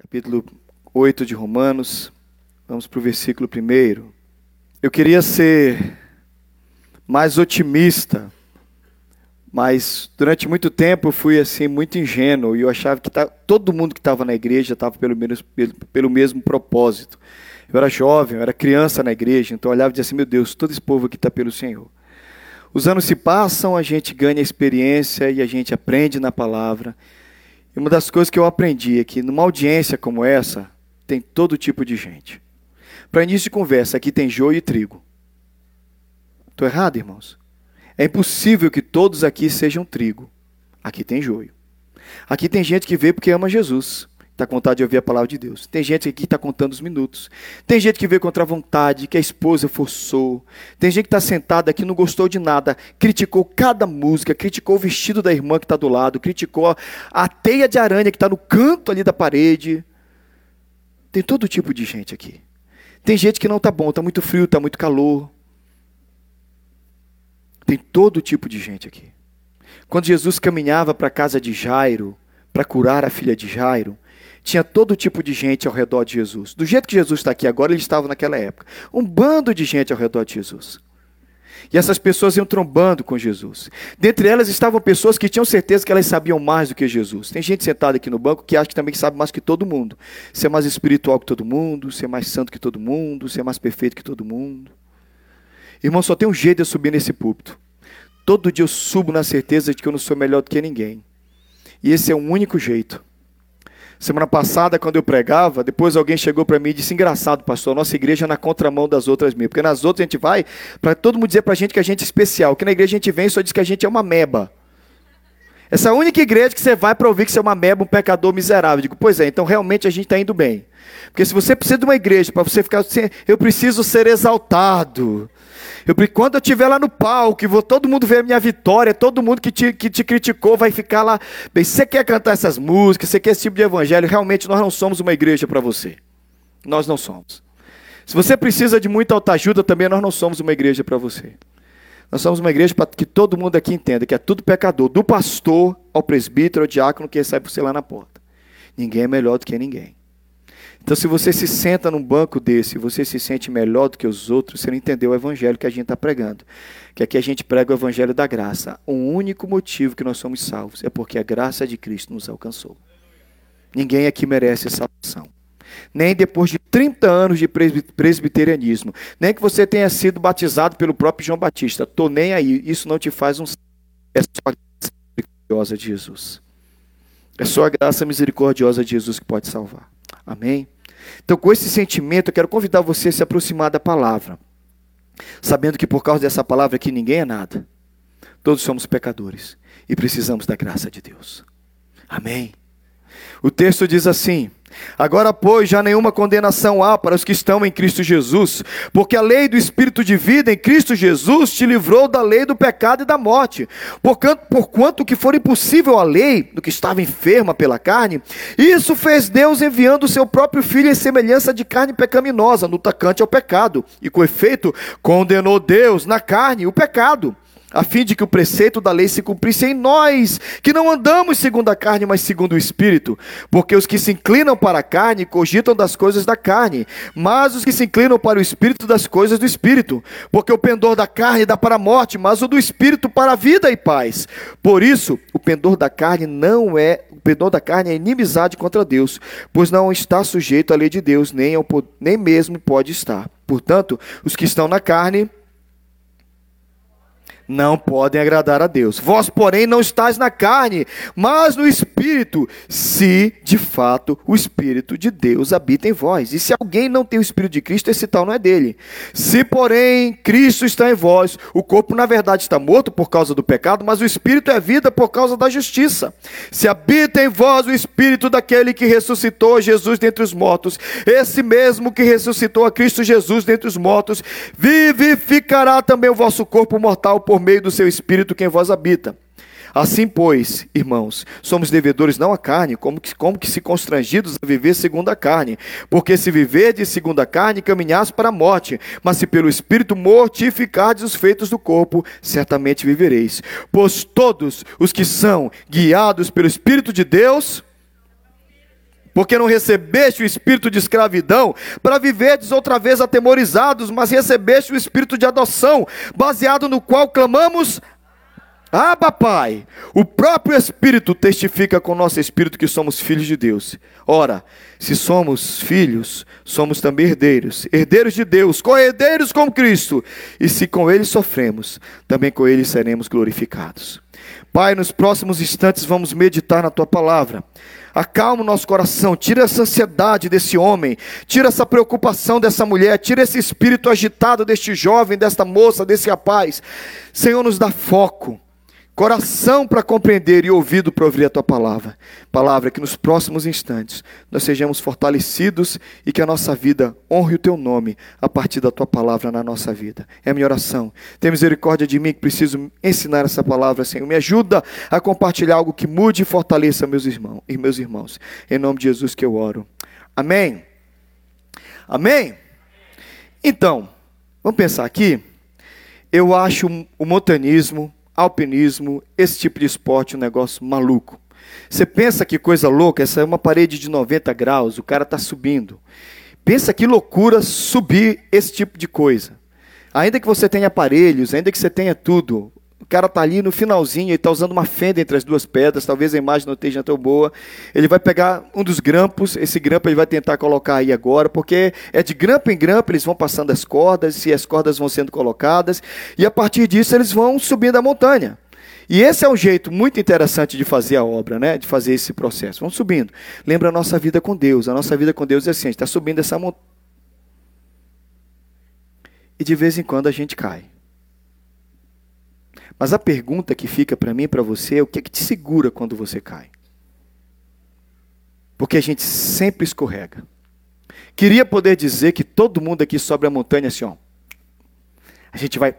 capítulo 8 de Romanos. Vamos para o versículo 1. Eu queria ser mais otimista, mas durante muito tempo eu fui assim muito ingênuo e eu achava que tá, todo mundo que estava na igreja estava pelo, menos, pelo, pelo mesmo propósito. Eu era jovem, eu era criança na igreja, então eu olhava e dizia assim: meu Deus, todo esse povo aqui está pelo Senhor. Os anos se passam, a gente ganha experiência e a gente aprende na palavra. E uma das coisas que eu aprendi é que numa audiência como essa, tem todo tipo de gente. Para início de conversa, aqui tem joio e trigo. Estou errado, irmãos? É impossível que todos aqui sejam trigo. Aqui tem joio. Aqui tem gente que veio porque ama Jesus está com vontade de ouvir a palavra de Deus. Tem gente aqui que está contando os minutos. Tem gente que veio contra a vontade, que a esposa forçou. Tem gente que está sentada aqui, não gostou de nada, criticou cada música, criticou o vestido da irmã que está do lado, criticou a teia de aranha que está no canto ali da parede. Tem todo tipo de gente aqui. Tem gente que não está bom, está muito frio, está muito calor. Tem todo tipo de gente aqui. Quando Jesus caminhava para a casa de Jairo, para curar a filha de Jairo, tinha todo tipo de gente ao redor de Jesus. Do jeito que Jesus está aqui agora, ele estava naquela época. Um bando de gente ao redor de Jesus. E essas pessoas iam trombando com Jesus. Dentre elas estavam pessoas que tinham certeza que elas sabiam mais do que Jesus. Tem gente sentada aqui no banco que acha que também sabe mais que todo mundo. Ser mais espiritual que todo mundo, ser mais santo que todo mundo, ser mais perfeito que todo mundo. Irmão, só tem um jeito de eu subir nesse púlpito. Todo dia eu subo na certeza de que eu não sou melhor do que ninguém. E esse é o único jeito. Semana passada, quando eu pregava, depois alguém chegou para mim e disse: Engraçado, pastor, a nossa igreja é na contramão das outras mil. Porque nas outras a gente vai para todo mundo dizer para a gente que a gente é especial. Que na igreja a gente vem e só diz que a gente é uma meba. Essa única igreja que você vai para ouvir que você é uma meba, um pecador miserável. Eu digo, pois é, então realmente a gente está indo bem. Porque se você precisa de uma igreja para você ficar assim, eu preciso ser exaltado. Eu, quando eu estiver lá no palco, vou todo mundo ver a minha vitória, todo mundo que te, que te criticou vai ficar lá. Bem, você quer cantar essas músicas, você quer esse tipo de evangelho, realmente nós não somos uma igreja para você. Nós não somos. Se você precisa de muita autoajuda também, nós não somos uma igreja para você. Nós somos uma igreja para que todo mundo aqui entenda que é tudo pecador, do pastor ao presbítero, ao diácono que recebe você lá na porta. Ninguém é melhor do que ninguém. Então, se você se senta num banco desse, você se sente melhor do que os outros, você não entendeu o evangelho que a gente está pregando. Que aqui a gente prega o evangelho da graça. O único motivo que nós somos salvos é porque a graça de Cristo nos alcançou. Ninguém aqui merece salvação. Nem depois de 30 anos de presbiterianismo. Nem que você tenha sido batizado pelo próprio João Batista. Estou nem aí. Isso não te faz um. É só a graça misericordiosa de Jesus. É só a graça misericordiosa de Jesus que pode salvar. Amém? Então, com esse sentimento, eu quero convidar você a se aproximar da palavra, sabendo que por causa dessa palavra aqui ninguém é nada. Todos somos pecadores e precisamos da graça de Deus. Amém? O texto diz assim: Agora, pois, já nenhuma condenação há para os que estão em Cristo Jesus, porque a lei do Espírito de vida em Cristo Jesus te livrou da lei do pecado e da morte. Porquanto, porquanto que for impossível a lei do que estava enferma pela carne, isso fez Deus enviando o seu próprio Filho em semelhança de carne pecaminosa, no tocante ao pecado, e com efeito condenou Deus na carne o pecado a fim de que o preceito da lei se cumprisse em nós, que não andamos segundo a carne, mas segundo o Espírito. Porque os que se inclinam para a carne cogitam das coisas da carne, mas os que se inclinam para o Espírito das coisas do Espírito. Porque o pendor da carne dá para a morte, mas o do Espírito para a vida e paz. Por isso, o pendor da carne não é, o pendor da carne é inimizade contra Deus, pois não está sujeito à lei de Deus, nem, ao, nem mesmo pode estar. Portanto, os que estão na carne não podem agradar a Deus. Vós, porém, não estáis na carne, mas no Espírito, se de fato o Espírito de Deus habita em vós. E se alguém não tem o Espírito de Cristo, esse tal não é dele. Se, porém, Cristo está em vós, o corpo na verdade está morto por causa do pecado, mas o Espírito é vida por causa da justiça. Se habita em vós o Espírito daquele que ressuscitou Jesus dentre os mortos, esse mesmo que ressuscitou a Cristo Jesus dentre os mortos, vivificará também o vosso corpo mortal por por meio do seu Espírito que em vós habita. Assim, pois, irmãos, somos devedores não à carne, como que, como que se constrangidos a viver segundo a carne. Porque se viverdes segundo a carne, caminhais para a morte. Mas se pelo Espírito mortificardes os feitos do corpo, certamente vivereis. Pois todos os que são guiados pelo Espírito de Deus, porque não recebeste o espírito de escravidão para viverdes outra vez atemorizados, mas recebeste o espírito de adoção, baseado no qual clamamos ah, papai, o próprio Espírito testifica com o nosso Espírito que somos filhos de Deus. Ora, se somos filhos, somos também herdeiros, herdeiros de Deus, co-herdeiros com Cristo. E se com Ele sofremos, também com Ele seremos glorificados. Pai, nos próximos instantes vamos meditar na Tua palavra. Acalma o nosso coração, tira essa ansiedade desse homem, tira essa preocupação dessa mulher, tira esse espírito agitado deste jovem, desta moça, desse rapaz. Senhor, nos dá foco coração para compreender e ouvido para ouvir a tua palavra. Palavra que nos próximos instantes nós sejamos fortalecidos e que a nossa vida honre o teu nome a partir da tua palavra na nossa vida. É a minha oração. Tem misericórdia de mim que preciso ensinar essa palavra, Senhor. Me ajuda a compartilhar algo que mude e fortaleça meus irmãos e meus irmãos. Em nome de Jesus que eu oro. Amém. Amém. Então, vamos pensar aqui. Eu acho o montanismo alpinismo, esse tipo de esporte, um negócio maluco. Você pensa que coisa louca, essa é uma parede de 90 graus, o cara está subindo. Pensa que loucura subir esse tipo de coisa. Ainda que você tenha aparelhos, ainda que você tenha tudo, cara está ali no finalzinho, ele está usando uma fenda entre as duas pedras, talvez a imagem não esteja tão boa. Ele vai pegar um dos grampos, esse grampo ele vai tentar colocar aí agora, porque é de grampo em grampo, eles vão passando as cordas, e as cordas vão sendo colocadas, e a partir disso eles vão subindo a montanha. E esse é um jeito muito interessante de fazer a obra, né? de fazer esse processo. Vamos subindo. Lembra a nossa vida com Deus. A nossa vida com Deus é assim, a gente está subindo essa montanha. E de vez em quando a gente cai. Mas a pergunta que fica para mim e para você é o que, é que te segura quando você cai? Porque a gente sempre escorrega. Queria poder dizer que todo mundo aqui sobe a montanha assim, ó. A gente vai.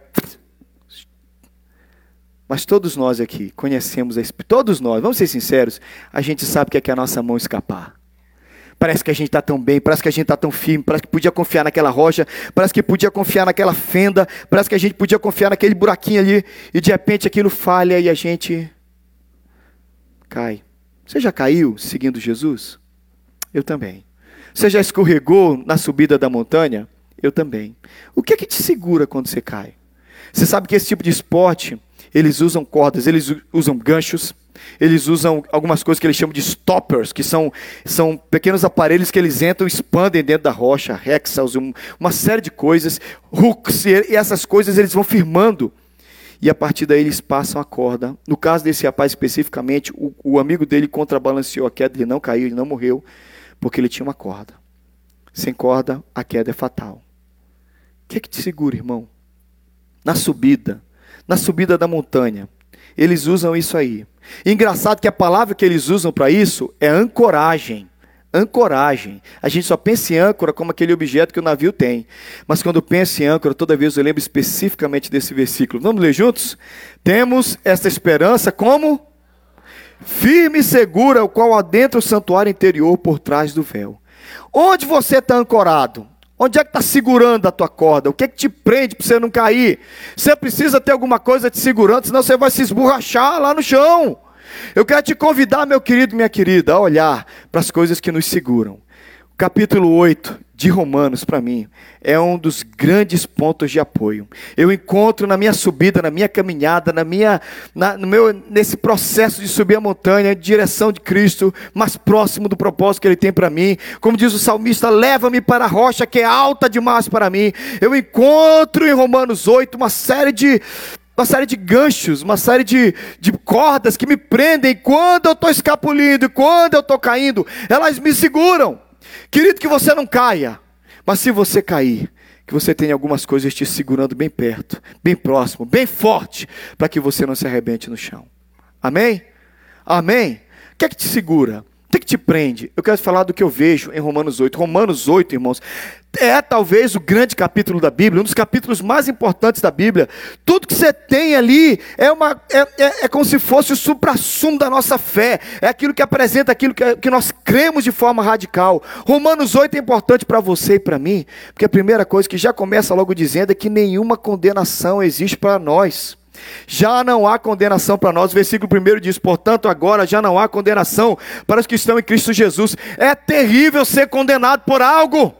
Mas todos nós aqui conhecemos a Todos nós, vamos ser sinceros, a gente sabe que é que a nossa mão escapar. Parece que a gente está tão bem, parece que a gente está tão firme, parece que podia confiar naquela rocha, parece que podia confiar naquela fenda, parece que a gente podia confiar naquele buraquinho ali, e de repente aquilo falha e a gente cai. Você já caiu seguindo Jesus? Eu também. Você já escorregou na subida da montanha? Eu também. O que é que te segura quando você cai? Você sabe que esse tipo de esporte, eles usam cordas, eles usam ganchos, eles usam algumas coisas que eles chamam de stoppers, que são, são pequenos aparelhos que eles entram e expandem dentro da rocha, hexas, uma série de coisas, hooks, e essas coisas eles vão firmando. E a partir daí eles passam a corda. No caso desse rapaz especificamente, o, o amigo dele contrabalanceou a queda, ele não caiu, ele não morreu, porque ele tinha uma corda. Sem corda, a queda é fatal. O que é que te segura, irmão? Na subida, na subida da montanha, eles usam isso aí. Engraçado que a palavra que eles usam para isso é ancoragem. Ancoragem. A gente só pensa em âncora como aquele objeto que o navio tem. Mas quando penso em âncora, toda vez eu lembro especificamente desse versículo. Vamos ler juntos? Temos esta esperança como firme e segura, o qual adentra o santuário interior por trás do véu. Onde você está ancorado? Onde é que está segurando a tua corda? O que é que te prende para você não cair? Você precisa ter alguma coisa te segurando, senão você vai se esborrachar lá no chão. Eu quero te convidar, meu querido minha querida, a olhar para as coisas que nos seguram. Capítulo 8 de Romanos, para mim, é um dos grandes pontos de apoio. Eu encontro na minha subida, na minha caminhada, na minha, na, no meu, nesse processo de subir a montanha, em direção de Cristo, mais próximo do propósito que Ele tem para mim. Como diz o salmista, leva-me para a rocha que é alta demais para mim. Eu encontro em Romanos 8 uma série de uma série de ganchos, uma série de, de cordas que me prendem quando eu estou escapulindo, quando eu estou caindo, elas me seguram. Querido, que você não caia, mas se você cair, que você tenha algumas coisas te segurando bem perto, bem próximo, bem forte, para que você não se arrebente no chão. Amém? Amém? O que é que te segura? O que, te prende? Eu quero falar do que eu vejo em Romanos 8. Romanos 8, irmãos, é talvez o grande capítulo da Bíblia, um dos capítulos mais importantes da Bíblia. Tudo que você tem ali é, uma, é, é, é como se fosse o supra-sumo da nossa fé, é aquilo que apresenta aquilo que, que nós cremos de forma radical. Romanos 8 é importante para você e para mim, porque a primeira coisa que já começa logo dizendo é que nenhuma condenação existe para nós. Já não há condenação para nós. O versículo 1 diz: Portanto, agora já não há condenação para os que estão em Cristo Jesus. É terrível ser condenado por algo.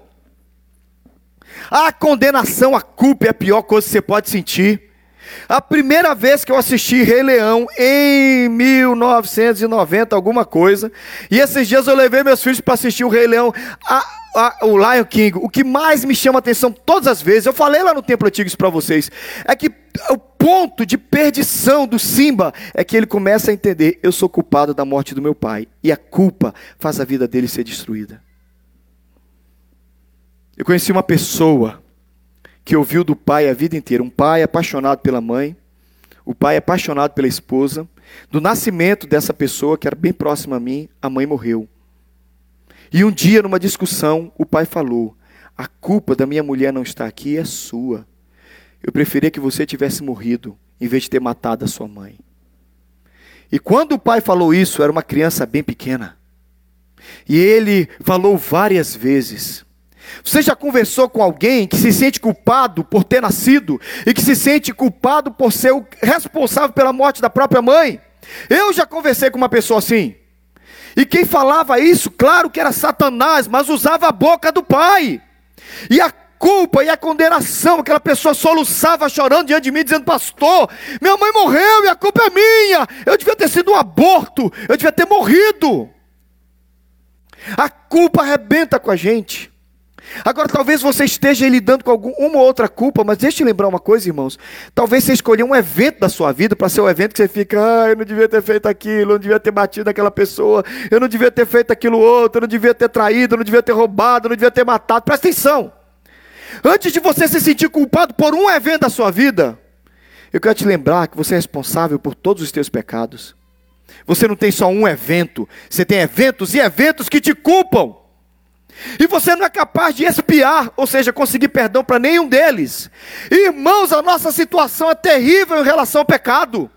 A condenação, a culpa é a pior coisa que você pode sentir. A primeira vez que eu assisti Rei Leão em 1990, alguma coisa, e esses dias eu levei meus filhos para assistir o Rei Leão, a, a, o Lion King. O que mais me chama atenção todas as vezes, eu falei lá no Templo Antigo isso para vocês, é que o ponto de perdição do Simba é que ele começa a entender: eu sou culpado da morte do meu pai, e a culpa faz a vida dele ser destruída. Eu conheci uma pessoa que ouviu do pai a vida inteira, um pai apaixonado pela mãe, o pai apaixonado pela esposa. Do nascimento dessa pessoa, que era bem próxima a mim, a mãe morreu. E um dia, numa discussão, o pai falou: A culpa da minha mulher não estar aqui é sua. Eu preferia que você tivesse morrido, em vez de ter matado a sua mãe. E quando o pai falou isso, era uma criança bem pequena. E ele falou várias vezes. Você já conversou com alguém que se sente culpado por ter nascido e que se sente culpado por ser o responsável pela morte da própria mãe? Eu já conversei com uma pessoa assim. E quem falava isso, claro que era Satanás, mas usava a boca do pai. E a culpa e a condenação, aquela pessoa soluçava chorando diante de mim, dizendo: Pastor, minha mãe morreu e a culpa é minha. Eu devia ter sido um aborto, eu devia ter morrido. A culpa arrebenta com a gente. Agora, talvez você esteja lidando com alguma uma ou outra culpa, mas deixa eu lembrar uma coisa, irmãos. Talvez você escolha um evento da sua vida para ser um evento que você fica, ah, eu não devia ter feito aquilo, eu não devia ter batido aquela pessoa, eu não devia ter feito aquilo outro, eu não devia ter traído, eu não devia ter roubado, eu não devia ter matado. Presta atenção. Antes de você se sentir culpado por um evento da sua vida, eu quero te lembrar que você é responsável por todos os teus pecados. Você não tem só um evento, você tem eventos e eventos que te culpam. E você não é capaz de espiar, ou seja, conseguir perdão para nenhum deles. Irmãos, a nossa situação é terrível em relação ao pecado.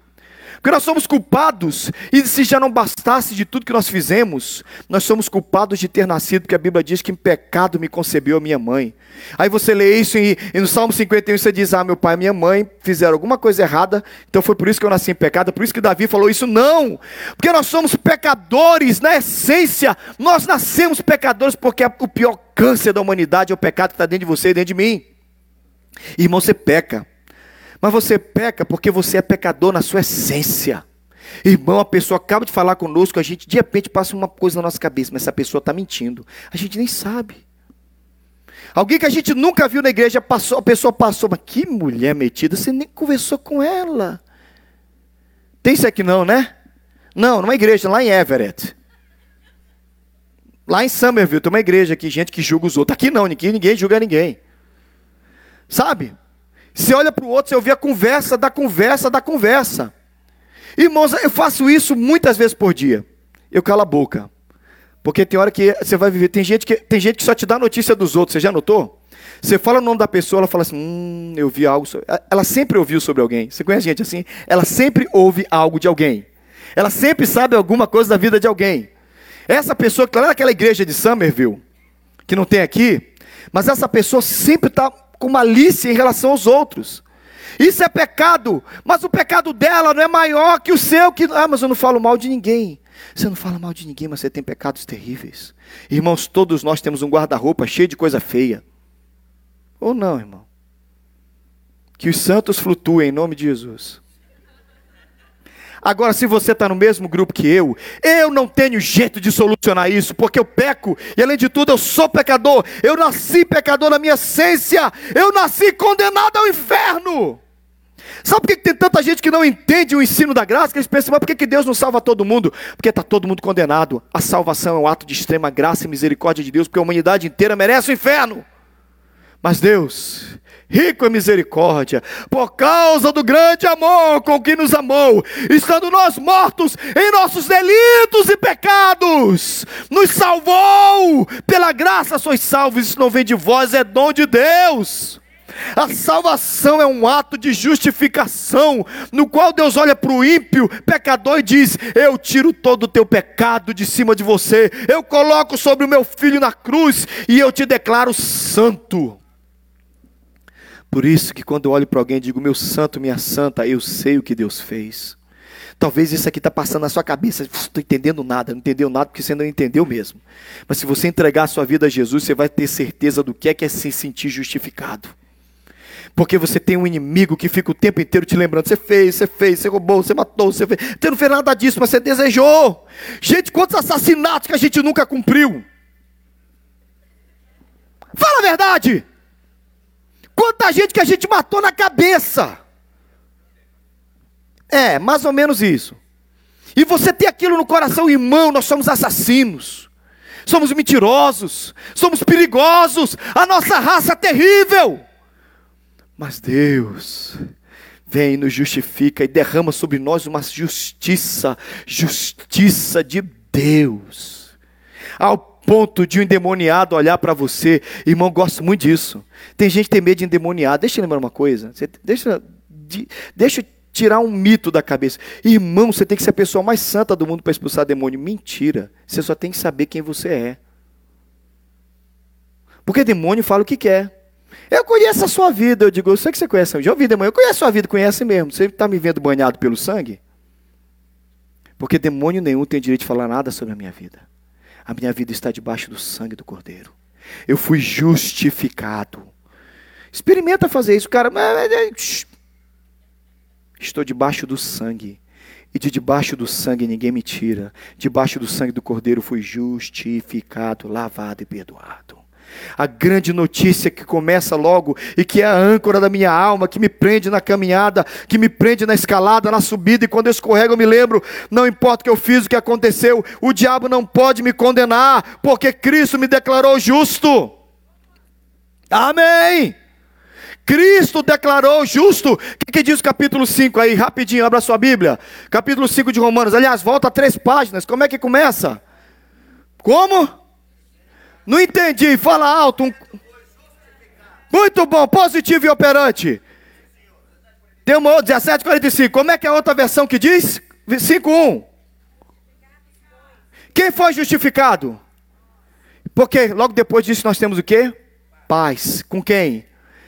Porque nós somos culpados, e se já não bastasse de tudo que nós fizemos, nós somos culpados de ter nascido, porque a Bíblia diz que em pecado me concebeu a minha mãe. Aí você lê isso e, e no Salmo 51 você diz: Ah, meu pai e minha mãe fizeram alguma coisa errada, então foi por isso que eu nasci em pecado, por isso que Davi falou isso. Não, porque nós somos pecadores, na essência, nós nascemos pecadores, porque o pior câncer da humanidade é o pecado que está dentro de você e dentro de mim. Irmão, você peca. Mas você peca porque você é pecador na sua essência. Irmão, a pessoa acaba de falar conosco, a gente de repente passa uma coisa na nossa cabeça, mas essa pessoa está mentindo. A gente nem sabe. Alguém que a gente nunca viu na igreja, passou, a pessoa passou, mas que mulher metida, você nem conversou com ela. Tem isso aqui não, né? Não, numa igreja, lá em Everett. Lá em Somerville, tem uma igreja aqui, gente que julga os outros. Aqui não, ninguém, ninguém julga ninguém. Sabe? Você olha para o outro, você ouve a conversa da conversa da conversa. Irmãos, eu faço isso muitas vezes por dia. Eu calo a boca. Porque tem hora que você vai viver. Tem gente que, tem gente que só te dá notícia dos outros, você já notou? Você fala o nome da pessoa, ela fala assim: Hum, eu vi algo. Sobre... Ela sempre ouviu sobre alguém. Você conhece gente assim? Ela sempre ouve algo de alguém. Ela sempre sabe alguma coisa da vida de alguém. Essa pessoa, que lá naquela igreja de Somerville, que não tem aqui, mas essa pessoa sempre está com malícia em relação aos outros. Isso é pecado, mas o pecado dela não é maior que o seu. Que ah, mas eu não falo mal de ninguém. Você não fala mal de ninguém, mas você tem pecados terríveis. Irmãos, todos nós temos um guarda-roupa cheio de coisa feia. Ou não, irmão? Que os santos flutuem em nome de Jesus. Agora, se você está no mesmo grupo que eu, eu não tenho jeito de solucionar isso, porque eu peco, e além de tudo, eu sou pecador. Eu nasci pecador na minha essência, eu nasci condenado ao inferno. Sabe por que tem tanta gente que não entende o ensino da graça? Que eles pensam, mas por que Deus não salva todo mundo? Porque está todo mundo condenado. A salvação é um ato de extrema graça e misericórdia de Deus, porque a humanidade inteira merece o inferno. Mas Deus, rico em misericórdia, por causa do grande amor com que nos amou, estando nós mortos em nossos delitos e pecados, nos salvou, pela graça sois salvos, isso não vem de vós, é dom de Deus. A salvação é um ato de justificação, no qual Deus olha para o ímpio, pecador, e diz: Eu tiro todo o teu pecado de cima de você, eu coloco sobre o meu filho na cruz, e eu te declaro santo. Por isso que quando eu olho para alguém e digo, meu santo, minha santa, eu sei o que Deus fez. Talvez isso aqui está passando na sua cabeça, estou entendendo nada, não entendeu nada porque você não entendeu mesmo. Mas se você entregar a sua vida a Jesus, você vai ter certeza do que é que é se sentir justificado. Porque você tem um inimigo que fica o tempo inteiro te lembrando: você fez, você fez, você roubou, você matou, você fez. Você não fez nada disso, mas você desejou. Gente, quantos assassinatos que a gente nunca cumpriu? Fala a verdade. Quanta gente que a gente matou na cabeça. É, mais ou menos isso. E você tem aquilo no coração, irmão, nós somos assassinos. Somos mentirosos, somos perigosos, a nossa raça é terrível. Mas Deus vem, nos justifica e derrama sobre nós uma justiça, justiça de Deus. Ao ponto de um endemoniado olhar para você, irmão, gosto muito disso. Tem gente que tem medo de endemoniado. Deixa eu lembrar uma coisa. Você, deixa, de, deixa eu tirar um mito da cabeça. Irmão, você tem que ser a pessoa mais santa do mundo para expulsar demônio. Mentira. Você só tem que saber quem você é. Porque demônio fala o que quer. Eu conheço a sua vida. Eu digo, eu sei que você conhece. Já ouvi demônio. Eu conheço a sua vida, conhece mesmo. Você está me vendo banhado pelo sangue? Porque demônio nenhum tem direito de falar nada sobre a minha vida. A minha vida está debaixo do sangue do Cordeiro. Eu fui justificado. Experimenta fazer isso, cara. Estou debaixo do sangue. E de debaixo do sangue ninguém me tira. Debaixo do sangue do Cordeiro fui justificado, lavado e perdoado. A grande notícia que começa logo e que é a âncora da minha alma, que me prende na caminhada, que me prende na escalada, na subida, e quando eu escorrego eu me lembro: não importa o que eu fiz, o que aconteceu, o diabo não pode me condenar, porque Cristo me declarou justo. Amém. Cristo declarou justo. O que, que, diz o capítulo 5 aí? Rapidinho, abra sua Bíblia. Capítulo 5 de Romanos. Aliás, volta três páginas. Como é que começa? Como? Não entendi, fala alto. Um... Muito bom, positivo e operante. Tem uma outra, 1745. Como é que é a outra versão que diz? 5.1. Quem foi justificado? Porque logo depois disso nós temos o quê? Paz. Com quem?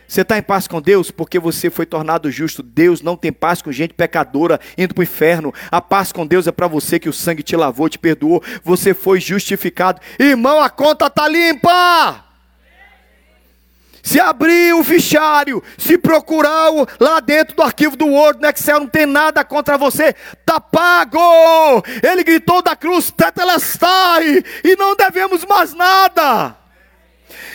Você está em paz com Deus porque você foi tornado justo. Deus não tem paz com gente pecadora indo para o inferno. A paz com Deus é para você que o sangue te lavou, te perdoou. Você foi justificado. Irmão, a conta está limpa. Se abrir o fichário, se procurar lá dentro do arquivo do Word, no Excel, não tem nada contra você, tá pago. Ele gritou da cruz, tetelestai, e não devemos mais nada.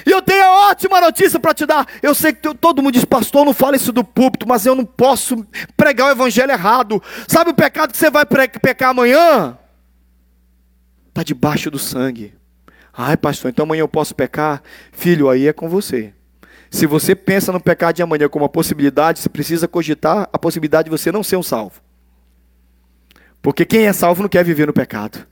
E eu tenho a ótima notícia para te dar. Eu sei que todo mundo diz, pastor, não fala isso do púlpito, mas eu não posso pregar o evangelho errado. Sabe o pecado que você vai pecar amanhã? Está debaixo do sangue. Ai, pastor, então amanhã eu posso pecar? Filho, aí é com você. Se você pensa no pecado de amanhã como uma possibilidade, você precisa cogitar a possibilidade de você não ser um salvo. Porque quem é salvo não quer viver no pecado.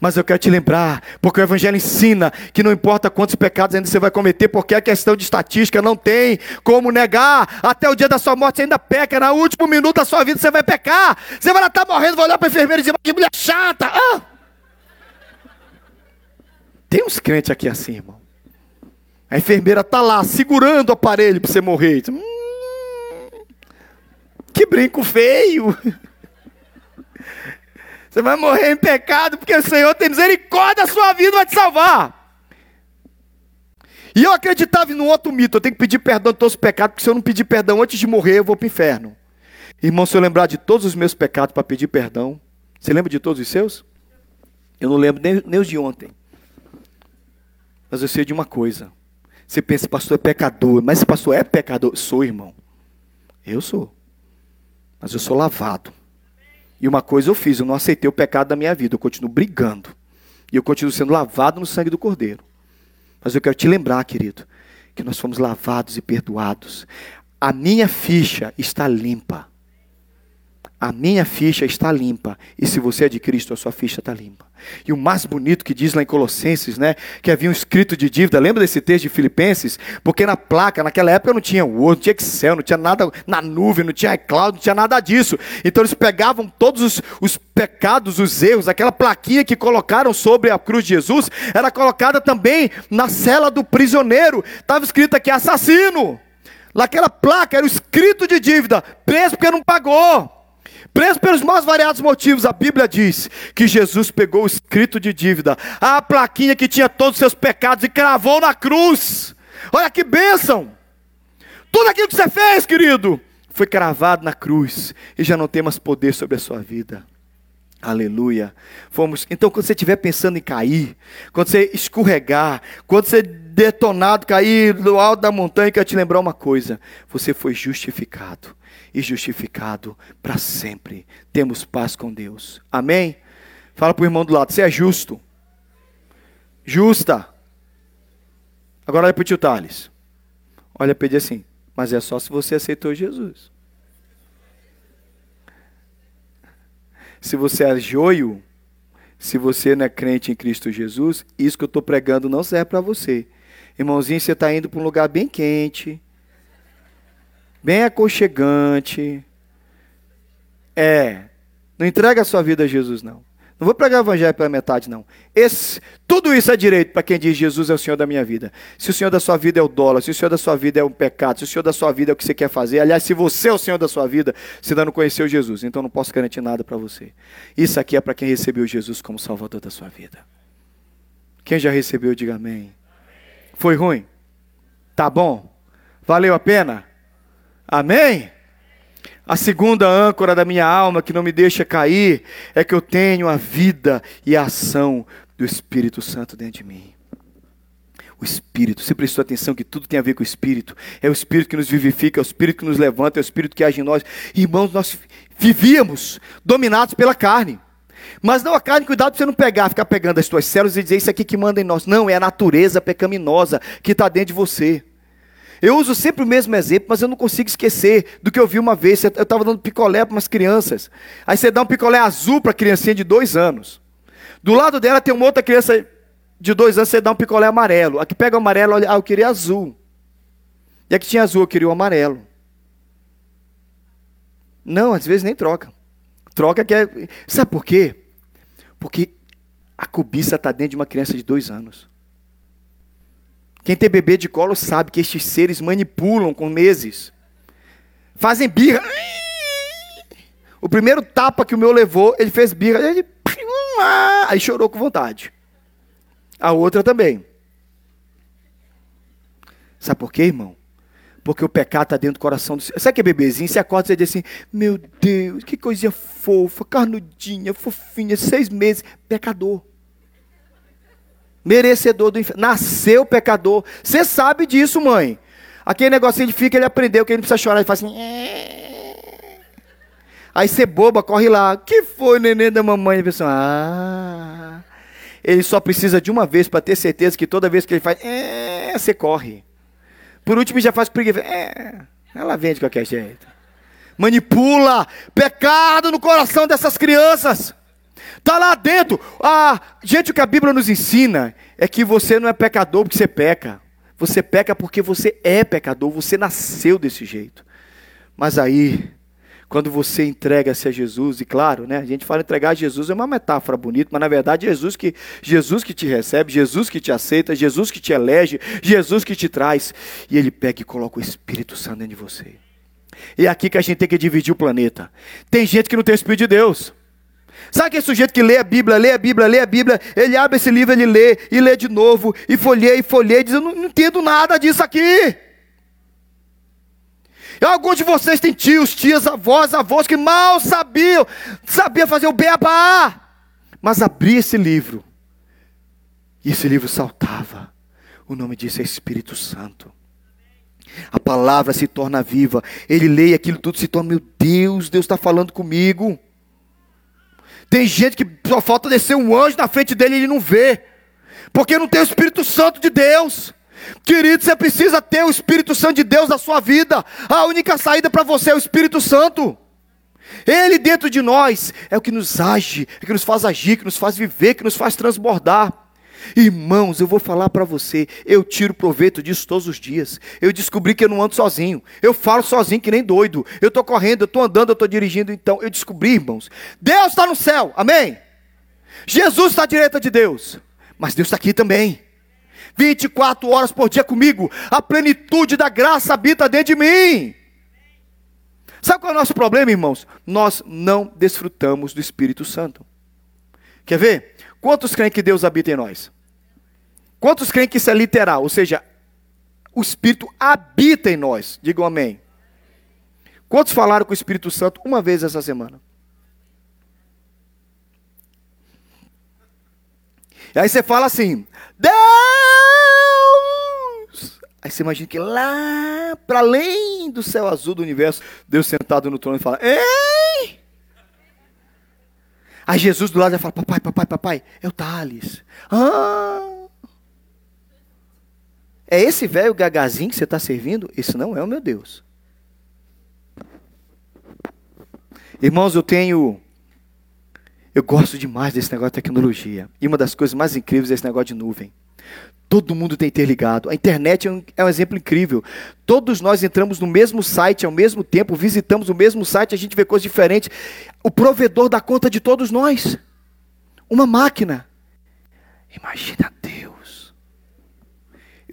Mas eu quero te lembrar, porque o Evangelho ensina que não importa quantos pecados ainda você vai cometer, porque a questão de estatística não tem como negar. Até o dia da sua morte você ainda peca, no último minuto da sua vida você vai pecar. Você vai estar morrendo, vai olhar para a enfermeira e dizer: que mulher chata. Ah! Tem uns crentes aqui assim, irmão. A enfermeira está lá segurando o aparelho para você morrer. Hum, que brinco feio. Você vai morrer em pecado porque o Senhor tem misericórdia da sua vida vai te salvar. E eu acreditava no outro mito, eu tenho que pedir perdão de todos os pecados, porque se eu não pedir perdão antes de morrer, eu vou para o inferno. Irmão, se eu lembrar de todos os meus pecados para pedir perdão, você lembra de todos os seus? Eu não lembro nem, nem os de ontem. Mas eu sei de uma coisa. Você pensa, pastor é pecador. Mas esse pastor é pecador? Sou, irmão. Eu sou. Mas eu sou lavado. E uma coisa eu fiz, eu não aceitei o pecado da minha vida, eu continuo brigando. E eu continuo sendo lavado no sangue do Cordeiro. Mas eu quero te lembrar, querido, que nós fomos lavados e perdoados. A minha ficha está limpa. A minha ficha está limpa. E se você é de Cristo, a sua ficha está limpa. E o mais bonito que diz lá em Colossenses, né? Que havia um escrito de dívida. Lembra desse texto de Filipenses? Porque na placa, naquela época não tinha Word, não tinha Excel, não tinha nada na nuvem, não tinha iCloud, não tinha nada disso. Então eles pegavam todos os, os pecados, os erros, aquela plaquinha que colocaram sobre a cruz de Jesus, era colocada também na cela do prisioneiro. Estava escrito aqui assassino. Naquela placa era o escrito de dívida, preso porque não pagou. Preso pelos mais variados motivos, a Bíblia diz que Jesus pegou o escrito de dívida, a plaquinha que tinha todos os seus pecados e cravou na cruz. Olha que bênção! Tudo aquilo que você fez, querido, foi cravado na cruz e já não tem mais poder sobre a sua vida. Aleluia. Fomos. Então, quando você estiver pensando em cair, quando você escorregar, quando você detonado cair do alto da montanha, quer te lembrar uma coisa: você foi justificado e justificado para sempre. Temos paz com Deus. Amém? Fala para o irmão do lado: você é justo. Justa. Agora olha para o tio Thales. Olha ele assim: mas é só se você aceitou Jesus. Se você é joio, se você não é crente em Cristo Jesus, isso que eu estou pregando não serve para você. Irmãozinho, você está indo para um lugar bem quente, bem aconchegante. É, não entrega a sua vida a Jesus, não. Não vou pregar o evangelho pela metade, não. Esse, tudo isso é direito para quem diz Jesus é o Senhor da minha vida. Se o Senhor da sua vida é o dólar, se o Senhor da sua vida é um pecado, se o Senhor da sua vida é o que você quer fazer, aliás, se você é o Senhor da sua vida, você ainda não conheceu Jesus, então não posso garantir nada para você. Isso aqui é para quem recebeu Jesus como Salvador da sua vida. Quem já recebeu, diga amém. Foi ruim? Tá bom? Valeu a pena? Amém? A segunda âncora da minha alma que não me deixa cair é que eu tenho a vida e a ação do Espírito Santo dentro de mim. O Espírito, você prestou atenção que tudo tem a ver com o Espírito. É o Espírito que nos vivifica, é o Espírito que nos levanta, é o Espírito que age em nós. Irmãos, nós vivíamos dominados pela carne. Mas não a carne, cuidado para você não pegar, ficar pegando as tuas células e dizer isso aqui que manda em nós. Não, é a natureza pecaminosa que está dentro de você. Eu uso sempre o mesmo exemplo, mas eu não consigo esquecer do que eu vi uma vez. Eu estava dando picolé para umas crianças. Aí você dá um picolé azul para a criancinha de dois anos. Do lado dela tem uma outra criança de dois anos, você dá um picolé amarelo. Aqui pega o amarelo, olha, ah, eu queria azul. E aqui tinha azul, eu queria o amarelo. Não, às vezes nem troca. Troca que é. Sabe por quê? Porque a cobiça está dentro de uma criança de dois anos. Quem tem bebê de colo sabe que estes seres manipulam com meses. Fazem birra. O primeiro tapa que o meu levou, ele fez birra. Ele, aí chorou com vontade. A outra também. Sabe por quê, irmão? Porque o pecado está dentro do coração do Sabe que é bebezinho? Você acorda e diz assim: Meu Deus, que coisinha fofa, carnudinha, fofinha, seis meses. Pecador merecedor do inferno. Nasceu pecador. Você sabe disso, mãe. Aquele negocinho ele fica, ele aprendeu que ele não precisa chorar, ele faz assim. É. Aí você boba, corre lá. que foi, neném da mamãe? Ele pensa, ah. Ele só precisa de uma vez para ter certeza que toda vez que ele faz, é, você corre. Por último, já faz preguiça. É, ela vem de qualquer jeito. Manipula pecado no coração dessas crianças. Está lá dentro. Ah, gente, o que a Bíblia nos ensina é que você não é pecador porque você peca. Você peca porque você é pecador, você nasceu desse jeito. Mas aí, quando você entrega-se a Jesus, e claro, né, a gente fala entregar a Jesus é uma metáfora bonita, mas na verdade Jesus que, Jesus que te recebe, Jesus que te aceita, Jesus que te elege, Jesus que te traz, e Ele pega e coloca o Espírito Santo dentro de você. E é aqui que a gente tem que dividir o planeta. Tem gente que não tem o Espírito de Deus. Sabe aquele sujeito que lê a Bíblia, lê a Bíblia, lê a Bíblia, ele abre esse livro, ele lê, e lê de novo, e folheia, e folheia, e diz, eu não, entendo nada disso aqui. E alguns de vocês têm tios, tias, avós, avós que mal sabiam, sabiam fazer o beabá. Mas abria esse livro, e esse livro saltava. O nome disso é Espírito Santo. A palavra se torna viva. Ele lê aquilo tudo se torna, meu Deus, Deus está falando comigo. Tem gente que só falta descer um anjo na frente dele e ele não vê. Porque não tem o Espírito Santo de Deus. Querido, você precisa ter o Espírito Santo de Deus na sua vida. A única saída para você é o Espírito Santo. Ele dentro de nós é o que nos age, é que nos faz agir, que nos faz viver, que nos faz transbordar. Irmãos, eu vou falar para você, eu tiro proveito disso todos os dias. Eu descobri que eu não ando sozinho. Eu falo sozinho que nem doido. Eu estou correndo, eu estou andando, eu estou dirigindo. Então, eu descobri, irmãos, Deus está no céu, amém? Jesus está à direita de Deus, mas Deus está aqui também. 24 horas por dia comigo. A plenitude da graça habita dentro de mim. Sabe qual é o nosso problema, irmãos? Nós não desfrutamos do Espírito Santo. Quer ver? Quantos creem que Deus habita em nós? Quantos creem que isso é literal? Ou seja, o Espírito habita em nós. Digam amém. Quantos falaram com o Espírito Santo uma vez essa semana? E aí você fala assim: Deus! Aí você imagina que lá, para além do céu azul do universo, Deus sentado no trono e fala: Ei! Aí Jesus do lado já fala: Papai, papai, papai, é o Thales. Ah! É esse velho gagazinho que você está servindo? Esse não é o meu Deus. Irmãos, eu tenho. Eu gosto demais desse negócio de tecnologia. E uma das coisas mais incríveis é esse negócio de nuvem. Todo mundo tem interligado. A internet é um, é um, exemplo incrível. Todos nós entramos no mesmo site ao mesmo tempo, visitamos o mesmo site, a gente vê coisas diferentes. O provedor dá conta de todos nós. Uma máquina. Imagina.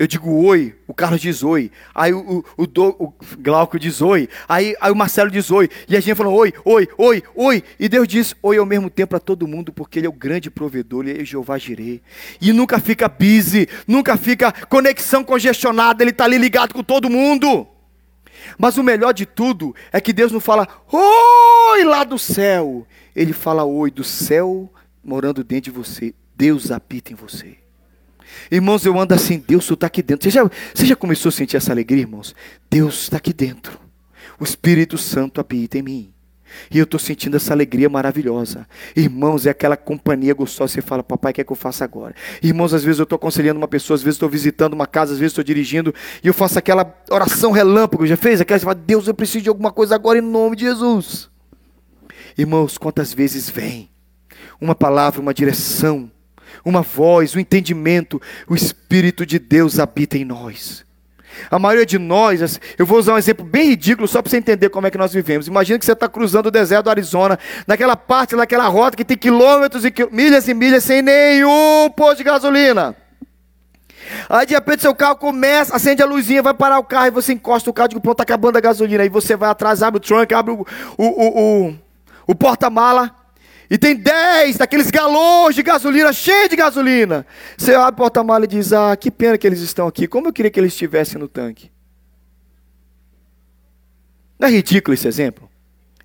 Eu digo oi, o Carlos diz oi. Aí o, o, o, o Glauco diz oi. Aí, aí o Marcelo diz oi. E a gente falou oi, oi, oi, oi. E Deus diz oi ao mesmo tempo para todo mundo, porque Ele é o grande provedor, Ele é Jeová Jireh. E nunca fica busy, nunca fica conexão congestionada, Ele está ali ligado com todo mundo. Mas o melhor de tudo é que Deus não fala oi lá do céu. Ele fala oi do céu morando dentro de você. Deus habita em você. Irmãos, eu ando assim, Deus está aqui dentro. Você já, você já começou a sentir essa alegria, irmãos? Deus está aqui dentro. O Espírito Santo habita em mim. E eu estou sentindo essa alegria maravilhosa. Irmãos, é aquela companhia gostosa. Você fala, papai, o que é que eu faço agora? Irmãos, às vezes eu estou aconselhando uma pessoa, às vezes estou visitando uma casa, às vezes estou dirigindo, e eu faço aquela oração relâmpago. Já fez? Aquela, você fala, Deus, eu preciso de alguma coisa agora em nome de Jesus. Irmãos, quantas vezes vem uma palavra, uma direção, uma voz, um entendimento, o Espírito de Deus habita em nós. A maioria de nós, eu vou usar um exemplo bem ridículo só para você entender como é que nós vivemos. Imagina que você está cruzando o deserto do Arizona, naquela parte, naquela rota que tem quilômetros e milhas e milhas sem nenhum posto de gasolina. Aí de repente seu carro começa, acende a luzinha, vai parar o carro e você encosta o carro, digo, pronto, está acabando a gasolina. Aí você vai atrás, abre o trunk, abre o, o, o, o, o porta-mala, e tem 10 daqueles galões de gasolina, cheio de gasolina. Você abre o porta-mala e diz: Ah, que pena que eles estão aqui. Como eu queria que eles estivessem no tanque. Não é ridículo esse exemplo?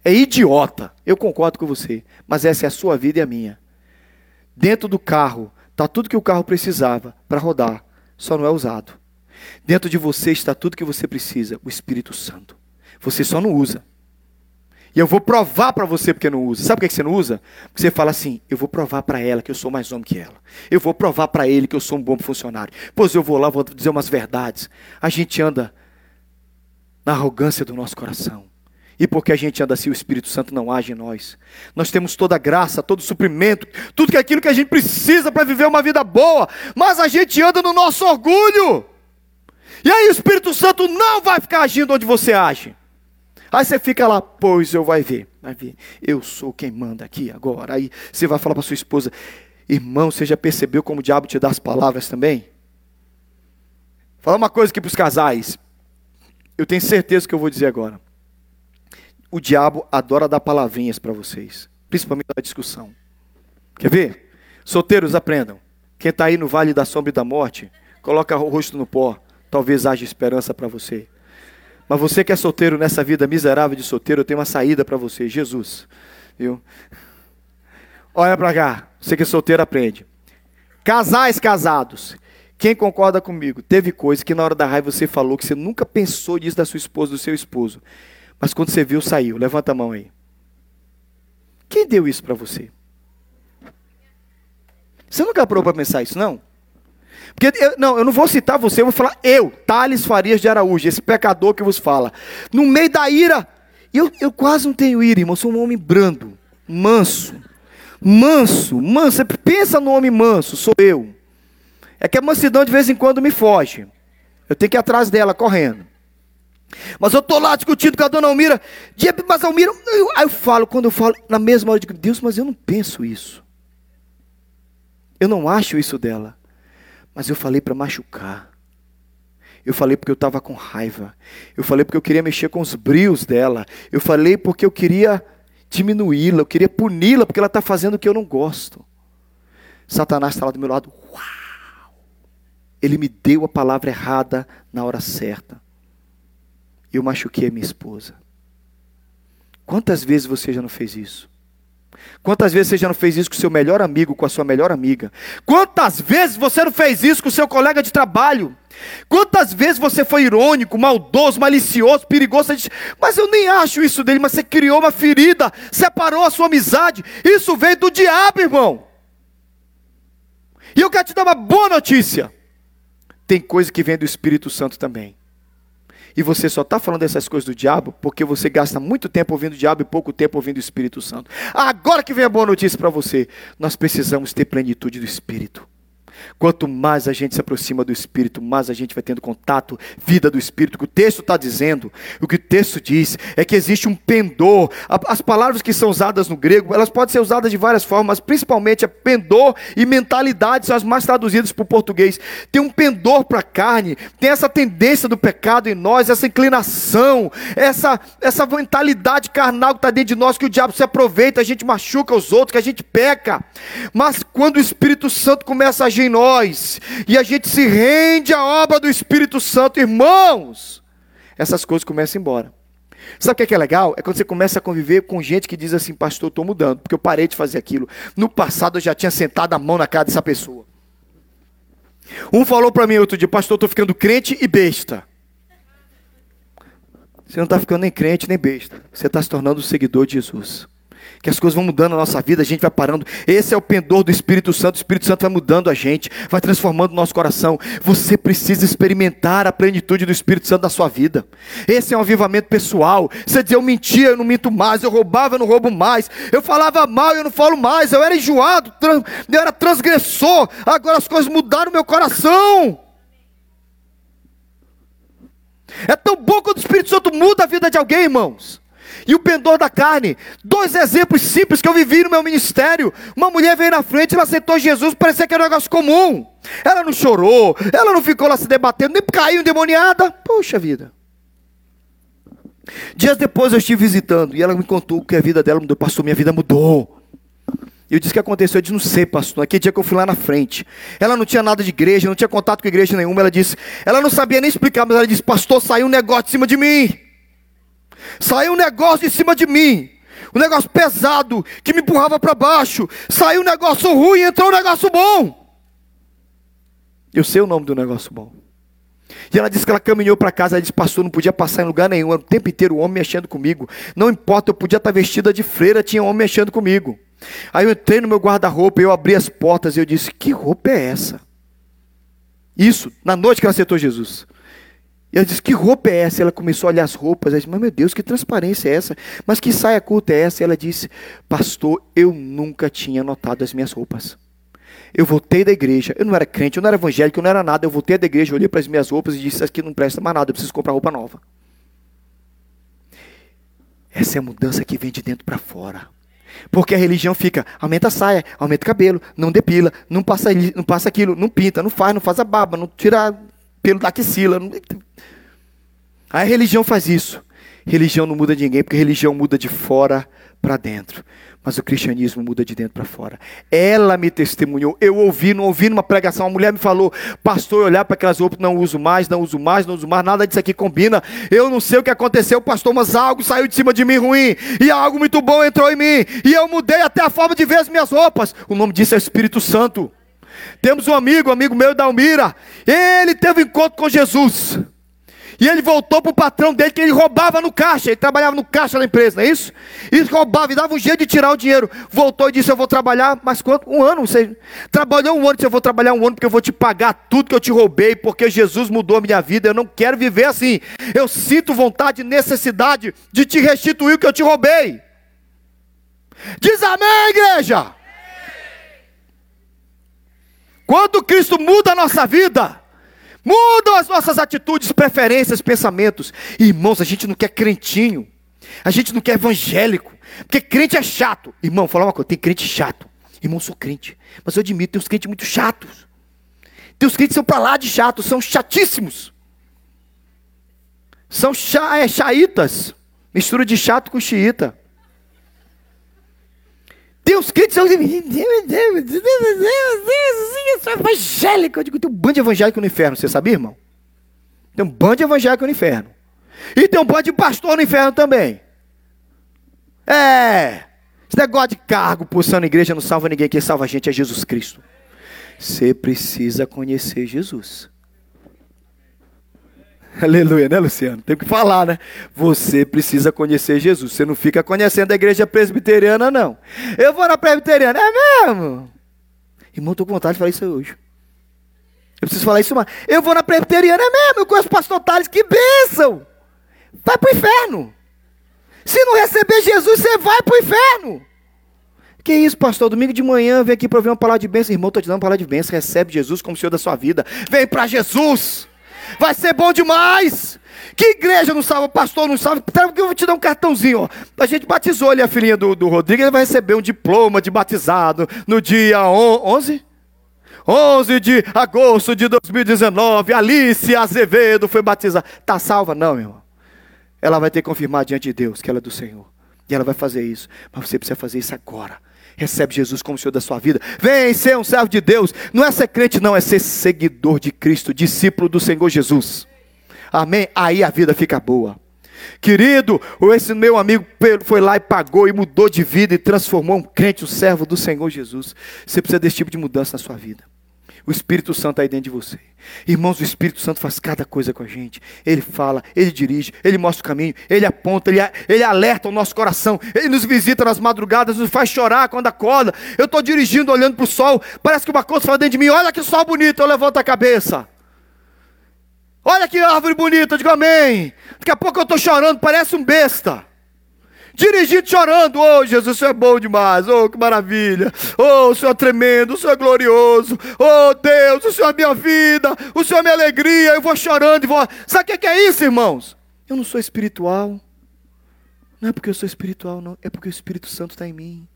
É idiota. Eu concordo com você. Mas essa é a sua vida e a minha. Dentro do carro está tudo que o carro precisava para rodar, só não é usado. Dentro de você está tudo que você precisa, o Espírito Santo. Você só não usa. E eu vou provar para você porque não usa. Sabe por que você não usa? Porque você fala assim: eu vou provar para ela que eu sou mais homem que ela. Eu vou provar para ele que eu sou um bom funcionário. Pois eu vou lá, vou dizer umas verdades. A gente anda na arrogância do nosso coração. E porque a gente anda assim, o Espírito Santo não age em nós. Nós temos toda a graça, todo o suprimento, tudo é aquilo que a gente precisa para viver uma vida boa, mas a gente anda no nosso orgulho. E aí o Espírito Santo não vai ficar agindo onde você age. Aí você fica lá, pois eu vai ver, vai ver. Eu sou quem manda aqui agora. Aí você vai falar para sua esposa, irmão, você já percebeu como o diabo te dá as palavras também? Falar uma coisa aqui para os casais. Eu tenho certeza que eu vou dizer agora. O diabo adora dar palavrinhas para vocês, principalmente na discussão. Quer ver? Solteiros aprendam. Quem está aí no vale da sombra e da morte, coloca o rosto no pó. Talvez haja esperança para você. Mas você que é solteiro nessa vida miserável de solteiro, eu tenho uma saída para você, Jesus. Viu? Olha para cá, você que é solteiro aprende. Casais casados. Quem concorda comigo? Teve coisa que na hora da raiva você falou que você nunca pensou disso da sua esposa, do seu esposo. Mas quando você viu, saiu. Levanta a mão aí. Quem deu isso para você? Você nunca parou para pensar isso, não? Porque, eu, não, eu não vou citar você, eu vou falar eu, Thales Farias de Araújo, esse pecador que vos fala. No meio da ira, eu, eu quase não tenho ira, irmão, eu sou um homem brando, manso. Manso, manso, pensa no homem manso, sou eu. É que a mansidão de vez em quando me foge. Eu tenho que ir atrás dela correndo. Mas eu estou lá discutindo com a dona Almira. Mas Almira, eu, aí eu falo, quando eu falo, na mesma hora, eu digo, Deus, mas eu não penso isso. Eu não acho isso dela. Mas eu falei para machucar. Eu falei porque eu estava com raiva. Eu falei porque eu queria mexer com os brios dela. Eu falei porque eu queria diminuí-la, eu queria puni-la porque ela está fazendo o que eu não gosto. Satanás está lá do meu lado. Uau! Ele me deu a palavra errada na hora certa. Eu machuquei a minha esposa. Quantas vezes você já não fez isso? Quantas vezes você já não fez isso com o seu melhor amigo, com a sua melhor amiga? Quantas vezes você não fez isso com o seu colega de trabalho? Quantas vezes você foi irônico, maldoso, malicioso, perigoso? Disse, mas eu nem acho isso dele, mas você criou uma ferida, separou a sua amizade. Isso veio do diabo, irmão. E eu quero te dar uma boa notícia. Tem coisa que vem do Espírito Santo também. E você só está falando dessas coisas do diabo porque você gasta muito tempo ouvindo o diabo e pouco tempo ouvindo o Espírito Santo. Agora que vem a boa notícia para você, nós precisamos ter plenitude do Espírito. Quanto mais a gente se aproxima do Espírito, mais a gente vai tendo contato, vida do Espírito. O que o texto está dizendo, o que o texto diz, é que existe um pendor. As palavras que são usadas no grego, elas podem ser usadas de várias formas, mas principalmente é pendor e mentalidade são as mais traduzidas para o português. Tem um pendor para a carne, tem essa tendência do pecado em nós, essa inclinação, essa, essa mentalidade carnal que está dentro de nós, que o diabo se aproveita, a gente machuca os outros, que a gente peca. Mas quando o Espírito Santo começa a agir em nós, e a gente se rende à obra do Espírito Santo, irmãos, essas coisas começam embora. Sabe o que é, que é legal? É quando você começa a conviver com gente que diz assim, pastor, eu estou mudando, porque eu parei de fazer aquilo. No passado eu já tinha sentado a mão na cara dessa pessoa. Um falou para mim outro dia, pastor, eu estou ficando crente e besta. Você não está ficando nem crente nem besta. Você está se tornando seguidor de Jesus que as coisas vão mudando na nossa vida, a gente vai parando. Esse é o pendor do Espírito Santo. O Espírito Santo vai mudando a gente, vai transformando o nosso coração. Você precisa experimentar a plenitude do Espírito Santo na sua vida. Esse é um avivamento pessoal. Você diz, eu mentia, eu não minto mais, eu roubava, eu não roubo mais, eu falava mal, eu não falo mais, eu era enjoado, eu era transgressor, agora as coisas mudaram meu coração. É tão bom quando o Espírito Santo muda a vida de alguém, irmãos e o pendor da carne. Dois exemplos simples que eu vivi no meu ministério. Uma mulher veio na frente, ela aceitou Jesus, parecia que era um negócio comum. Ela não chorou, ela não ficou lá se debatendo, nem caiu endemoniada. Poxa vida. Dias depois eu estive visitando e ela me contou que a vida dela mudou. Pastor, minha vida mudou. E eu disse que aconteceu, eu disse, não sei, pastor. Aquele dia que eu fui lá na frente. Ela não tinha nada de igreja, não tinha contato com igreja nenhuma. Ela disse, ela não sabia nem explicar, mas ela disse, pastor, saiu um negócio de cima de mim. Saiu um negócio em cima de mim. Um negócio pesado que me empurrava para baixo. Saiu um negócio ruim, entrou um negócio bom. Eu sei o nome do negócio bom. E ela disse que ela caminhou para casa, ela disse, pastor, não podia passar em lugar nenhum, era o tempo inteiro o homem mexendo comigo. Não importa, eu podia estar vestida de freira, tinha um homem mexendo comigo. Aí eu entrei no meu guarda-roupa, eu abri as portas e eu disse, que roupa é essa? Isso, na noite que ela aceitou Jesus. E ela disse, que roupa é essa? Ela começou a olhar as roupas. Ela disse, mas meu Deus, que transparência é essa? Mas que saia curta é essa? E ela disse, pastor, eu nunca tinha notado as minhas roupas. Eu voltei da igreja, eu não era crente, eu não era evangélico, eu não era nada. Eu voltei da igreja, olhei para as minhas roupas e disse, isso aqui não presta mais nada, eu preciso comprar roupa nova. Essa é a mudança que vem de dentro para fora. Porque a religião fica, aumenta a saia, aumenta o cabelo, não depila, não passa, não passa aquilo, não pinta, não faz, não faz a barba, não tira pelo da axila. A religião faz isso. Religião não muda ninguém, porque religião muda de fora para dentro. Mas o cristianismo muda de dentro para fora. Ela me testemunhou. Eu ouvi, não ouvi numa pregação. Uma mulher me falou, pastor, olhar para aquelas roupas, não uso mais, não uso mais, não uso mais, nada disso aqui combina. Eu não sei o que aconteceu, pastor, mas algo saiu de cima de mim ruim. E algo muito bom entrou em mim. E eu mudei até a forma de ver as minhas roupas. O nome disso é Espírito Santo. Temos um amigo, um amigo meu da Almira. Ele teve um encontro com Jesus. E ele voltou para o patrão dele que ele roubava no caixa. Ele trabalhava no caixa da empresa, não é isso? E roubava e dava um jeito de tirar o dinheiro. Voltou e disse: Eu vou trabalhar, mas quanto? Um ano. Você trabalhou um ano, eu vou trabalhar um ano porque eu vou te pagar tudo que eu te roubei, porque Jesus mudou a minha vida. Eu não quero viver assim. Eu sinto vontade e necessidade de te restituir o que eu te roubei. Diz amém, igreja. Quando Cristo muda a nossa vida, mudam as nossas atitudes, preferências, pensamentos. Irmãos, a gente não quer crentinho, a gente não quer evangélico, porque crente é chato. Irmão, falar uma coisa: tem crente chato. Irmão, eu sou crente, mas eu admito, tem uns crentes muito chatos. Tem os crentes que são para lá de chatos, são chatíssimos. São cha, é, chaitas. Mistura de chato com xiita. Crentes que são evangélico. Eu digo, tem um bando de evangélico no inferno, você sabia, irmão? Tem um bando de evangélico no inferno. E tem um bando de pastor no inferno também. É. Esse negócio de cargo, posição na igreja não salva ninguém. Quem salva a gente é Jesus Cristo. Você precisa conhecer Jesus. Aleluia, né, Luciano? Tem que falar, né? Você precisa conhecer Jesus. Você não fica conhecendo a igreja presbiteriana, não. Eu vou na presbiteriana, é mesmo? Irmão, estou com vontade de falar isso hoje. Eu preciso falar isso mais. Eu vou na presbiteriana, é mesmo? Eu conheço o pastor Tales, que bênção! Vai para o inferno. Se não receber Jesus, você vai para o inferno. Que isso, pastor? Domingo de manhã, vem aqui para ouvir uma palavra de bênção. Irmão, estou te dando uma palavra de bênção. Recebe Jesus como Senhor da sua vida. Vem para Jesus. Vai ser bom demais. Que igreja não salva, pastor não salva. Eu vou te dar um cartãozinho. Ó. A gente batizou ali a filhinha do, do Rodrigo. Ele vai receber um diploma de batizado no dia 11. 11 de agosto de 2019. Alice Azevedo foi batizada. Está salva? Não, meu irmão. Ela vai ter que confirmar diante de Deus que ela é do Senhor. E ela vai fazer isso. Mas você precisa fazer isso agora recebe Jesus como Senhor da sua vida. Vem ser um servo de Deus. Não é ser crente, não, é ser seguidor de Cristo, discípulo do Senhor Jesus. Amém? Aí a vida fica boa. Querido, esse meu amigo foi lá e pagou e mudou de vida e transformou um crente, um servo do Senhor Jesus. Você precisa desse tipo de mudança na sua vida. O Espírito Santo aí dentro de você. Irmãos, o Espírito Santo faz cada coisa com a gente. Ele fala, ele dirige, ele mostra o caminho, ele aponta, ele, ele alerta o nosso coração, ele nos visita nas madrugadas, nos faz chorar quando acorda. Eu estou dirigindo, olhando para o sol, parece que uma coisa fala dentro de mim: olha que sol bonito, eu levanto a cabeça. Olha que árvore bonita, eu digo amém. Daqui a pouco eu estou chorando, parece um besta dirigindo chorando. Oh, Jesus, o Senhor é bom demais. Oh, que maravilha. Oh, o Senhor é tremendo, o Senhor é glorioso. Oh, Deus, o Senhor é minha vida, o Senhor é minha alegria. Eu vou chorando e vou. Sabe o que é isso, irmãos? Eu não sou espiritual. Não é porque eu sou espiritual, não. É porque o Espírito Santo está em mim.